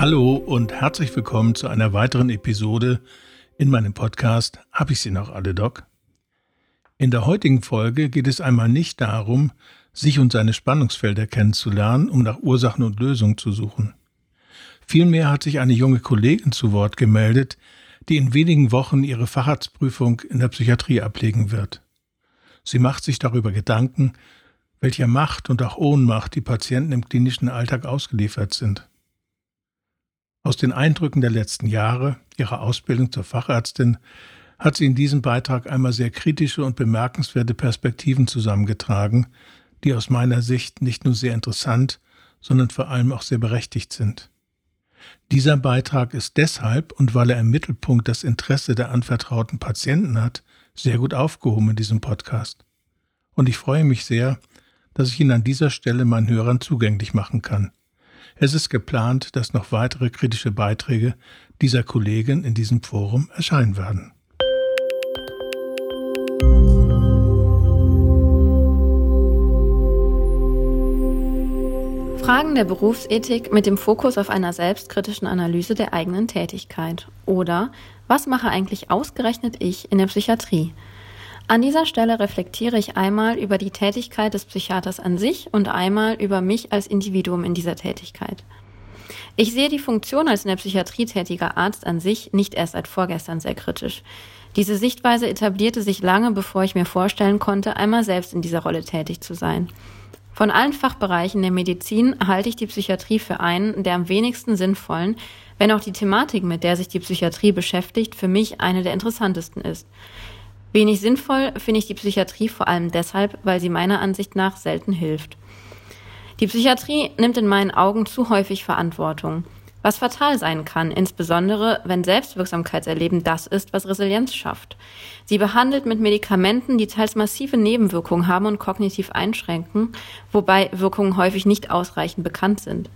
Hallo und herzlich willkommen zu einer weiteren Episode in meinem Podcast Hab ich sie noch alle, Doc? In der heutigen Folge geht es einmal nicht darum, sich und seine Spannungsfelder kennenzulernen, um nach Ursachen und Lösungen zu suchen. Vielmehr hat sich eine junge Kollegin zu Wort gemeldet, die in wenigen Wochen ihre Facharztprüfung in der Psychiatrie ablegen wird. Sie macht sich darüber Gedanken, welcher Macht und auch Ohnmacht die Patienten im klinischen Alltag ausgeliefert sind. Aus den Eindrücken der letzten Jahre ihrer Ausbildung zur Fachärztin hat sie in diesem Beitrag einmal sehr kritische und bemerkenswerte Perspektiven zusammengetragen, die aus meiner Sicht nicht nur sehr interessant, sondern vor allem auch sehr berechtigt sind. Dieser Beitrag ist deshalb und weil er im Mittelpunkt das Interesse der anvertrauten Patienten hat, sehr gut aufgehoben in diesem Podcast. Und ich freue mich sehr, dass ich ihn an dieser Stelle meinen Hörern zugänglich machen kann. Es ist geplant, dass noch weitere kritische Beiträge dieser Kollegin in diesem Forum erscheinen werden. Fragen der Berufsethik mit dem Fokus auf einer selbstkritischen Analyse der eigenen Tätigkeit. Oder was mache eigentlich ausgerechnet ich in der Psychiatrie? An dieser Stelle reflektiere ich einmal über die Tätigkeit des Psychiaters an sich und einmal über mich als Individuum in dieser Tätigkeit. Ich sehe die Funktion als in der Psychiatrie tätiger Arzt an sich nicht erst seit vorgestern sehr kritisch. Diese Sichtweise etablierte sich lange, bevor ich mir vorstellen konnte, einmal selbst in dieser Rolle tätig zu sein. Von allen Fachbereichen der Medizin halte ich die Psychiatrie für einen der am wenigsten sinnvollen, wenn auch die Thematik, mit der sich die Psychiatrie beschäftigt, für mich eine der interessantesten ist. Wenig sinnvoll finde ich die Psychiatrie vor allem deshalb, weil sie meiner Ansicht nach selten hilft. Die Psychiatrie nimmt in meinen Augen zu häufig Verantwortung was fatal sein kann, insbesondere wenn Selbstwirksamkeitserleben das ist, was Resilienz schafft. Sie behandelt mit Medikamenten, die teils massive Nebenwirkungen haben und kognitiv einschränken, wobei Wirkungen häufig nicht ausreichend bekannt sind.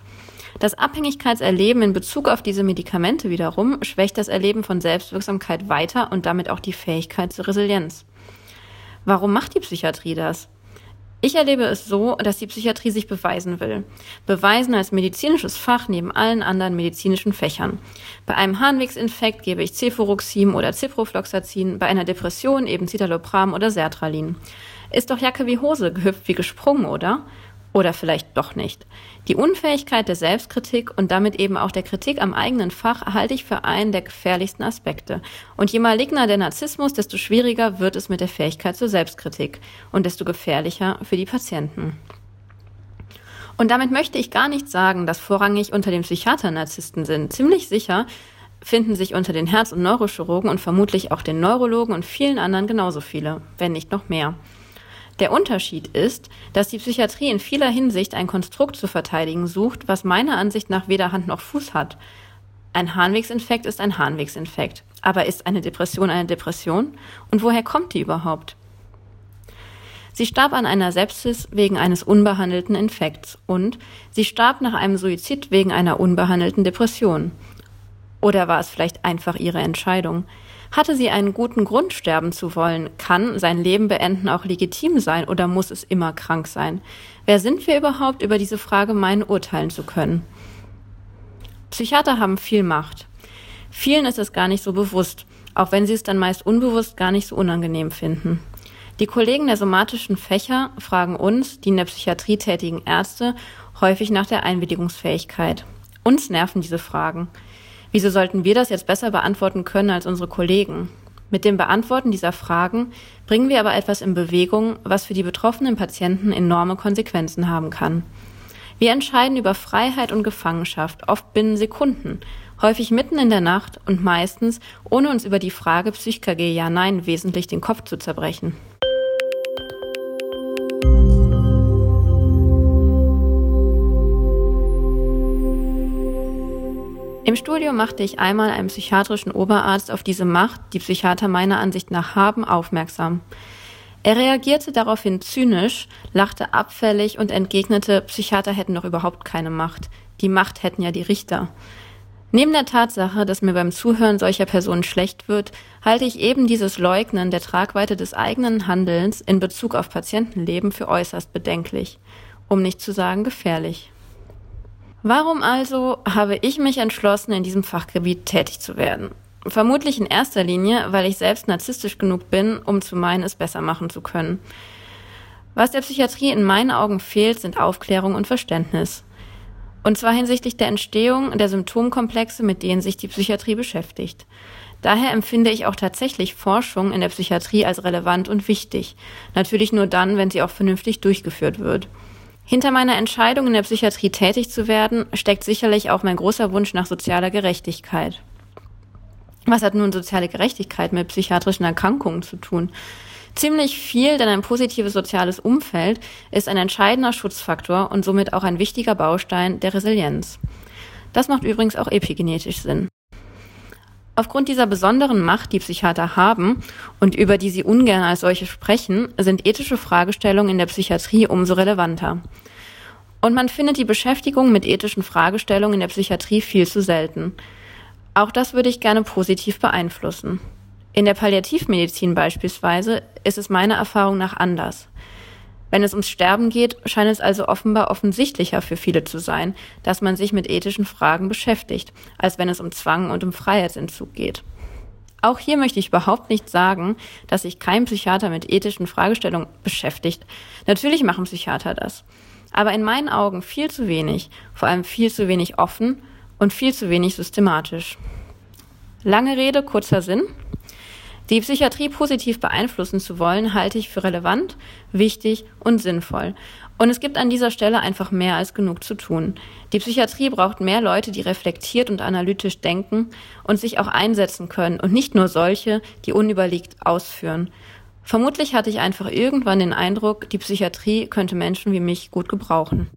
Das Abhängigkeitserleben in Bezug auf diese Medikamente wiederum schwächt das Erleben von Selbstwirksamkeit weiter und damit auch die Fähigkeit zur Resilienz. Warum macht die Psychiatrie das? Ich erlebe es so, dass die Psychiatrie sich beweisen will. Beweisen als medizinisches Fach neben allen anderen medizinischen Fächern. Bei einem Harnwegsinfekt gebe ich Cefuroxim oder Ciprofloxacin, bei einer Depression eben Citalopram oder Sertralin. Ist doch Jacke wie Hose, gehüpft wie gesprungen, oder? Oder vielleicht doch nicht. Die Unfähigkeit der Selbstkritik und damit eben auch der Kritik am eigenen Fach halte ich für einen der gefährlichsten Aspekte. Und je maligner der Narzissmus, desto schwieriger wird es mit der Fähigkeit zur Selbstkritik und desto gefährlicher für die Patienten. Und damit möchte ich gar nicht sagen, dass vorrangig unter den Psychiatern Narzissten sind. Ziemlich sicher finden sich unter den Herz- und Neurochirurgen und vermutlich auch den Neurologen und vielen anderen genauso viele, wenn nicht noch mehr. Der Unterschied ist, dass die Psychiatrie in vieler Hinsicht ein Konstrukt zu verteidigen sucht, was meiner Ansicht nach weder Hand noch Fuß hat. Ein Harnwegsinfekt ist ein Harnwegsinfekt. Aber ist eine Depression eine Depression? Und woher kommt die überhaupt? Sie starb an einer Sepsis wegen eines unbehandelten Infekts und sie starb nach einem Suizid wegen einer unbehandelten Depression. Oder war es vielleicht einfach ihre Entscheidung? Hatte sie einen guten Grund, sterben zu wollen? Kann sein Leben beenden auch legitim sein oder muss es immer krank sein? Wer sind wir überhaupt, über diese Frage meinen urteilen zu können? Psychiater haben viel Macht. Vielen ist es gar nicht so bewusst, auch wenn sie es dann meist unbewusst gar nicht so unangenehm finden. Die Kollegen der somatischen Fächer fragen uns, die in der Psychiatrie tätigen Ärzte, häufig nach der Einwilligungsfähigkeit. Uns nerven diese Fragen. Wieso sollten wir das jetzt besser beantworten können als unsere Kollegen? Mit dem Beantworten dieser Fragen bringen wir aber etwas in Bewegung, was für die betroffenen Patienten enorme Konsequenzen haben kann. Wir entscheiden über Freiheit und Gefangenschaft, oft binnen Sekunden, häufig mitten in der Nacht und meistens, ohne uns über die Frage Psych-KG Ja-Nein wesentlich den Kopf zu zerbrechen. Im Studium machte ich einmal einen psychiatrischen Oberarzt auf diese Macht, die Psychiater meiner Ansicht nach haben, aufmerksam. Er reagierte daraufhin zynisch, lachte abfällig und entgegnete, Psychiater hätten doch überhaupt keine Macht. Die Macht hätten ja die Richter. Neben der Tatsache, dass mir beim Zuhören solcher Personen schlecht wird, halte ich eben dieses Leugnen der Tragweite des eigenen Handelns in Bezug auf Patientenleben für äußerst bedenklich, um nicht zu sagen gefährlich. Warum also habe ich mich entschlossen, in diesem Fachgebiet tätig zu werden? Vermutlich in erster Linie, weil ich selbst narzisstisch genug bin, um zu meinen, es besser machen zu können. Was der Psychiatrie in meinen Augen fehlt, sind Aufklärung und Verständnis. Und zwar hinsichtlich der Entstehung der Symptomkomplexe, mit denen sich die Psychiatrie beschäftigt. Daher empfinde ich auch tatsächlich Forschung in der Psychiatrie als relevant und wichtig. Natürlich nur dann, wenn sie auch vernünftig durchgeführt wird. Hinter meiner Entscheidung, in der Psychiatrie tätig zu werden, steckt sicherlich auch mein großer Wunsch nach sozialer Gerechtigkeit. Was hat nun soziale Gerechtigkeit mit psychiatrischen Erkrankungen zu tun? Ziemlich viel, denn ein positives soziales Umfeld ist ein entscheidender Schutzfaktor und somit auch ein wichtiger Baustein der Resilienz. Das macht übrigens auch epigenetisch Sinn. Aufgrund dieser besonderen Macht, die Psychiater haben und über die sie ungern als solche sprechen, sind ethische Fragestellungen in der Psychiatrie umso relevanter. Und man findet die Beschäftigung mit ethischen Fragestellungen in der Psychiatrie viel zu selten. Auch das würde ich gerne positiv beeinflussen. In der Palliativmedizin beispielsweise ist es meiner Erfahrung nach anders. Wenn es ums Sterben geht, scheint es also offenbar offensichtlicher für viele zu sein, dass man sich mit ethischen Fragen beschäftigt, als wenn es um Zwang und um Freiheitsentzug geht. Auch hier möchte ich überhaupt nicht sagen, dass sich kein Psychiater mit ethischen Fragestellungen beschäftigt. Natürlich machen Psychiater das. Aber in meinen Augen viel zu wenig, vor allem viel zu wenig offen und viel zu wenig systematisch. Lange Rede, kurzer Sinn. Die Psychiatrie positiv beeinflussen zu wollen, halte ich für relevant, wichtig und sinnvoll. Und es gibt an dieser Stelle einfach mehr als genug zu tun. Die Psychiatrie braucht mehr Leute, die reflektiert und analytisch denken und sich auch einsetzen können und nicht nur solche, die unüberlegt ausführen. Vermutlich hatte ich einfach irgendwann den Eindruck, die Psychiatrie könnte Menschen wie mich gut gebrauchen.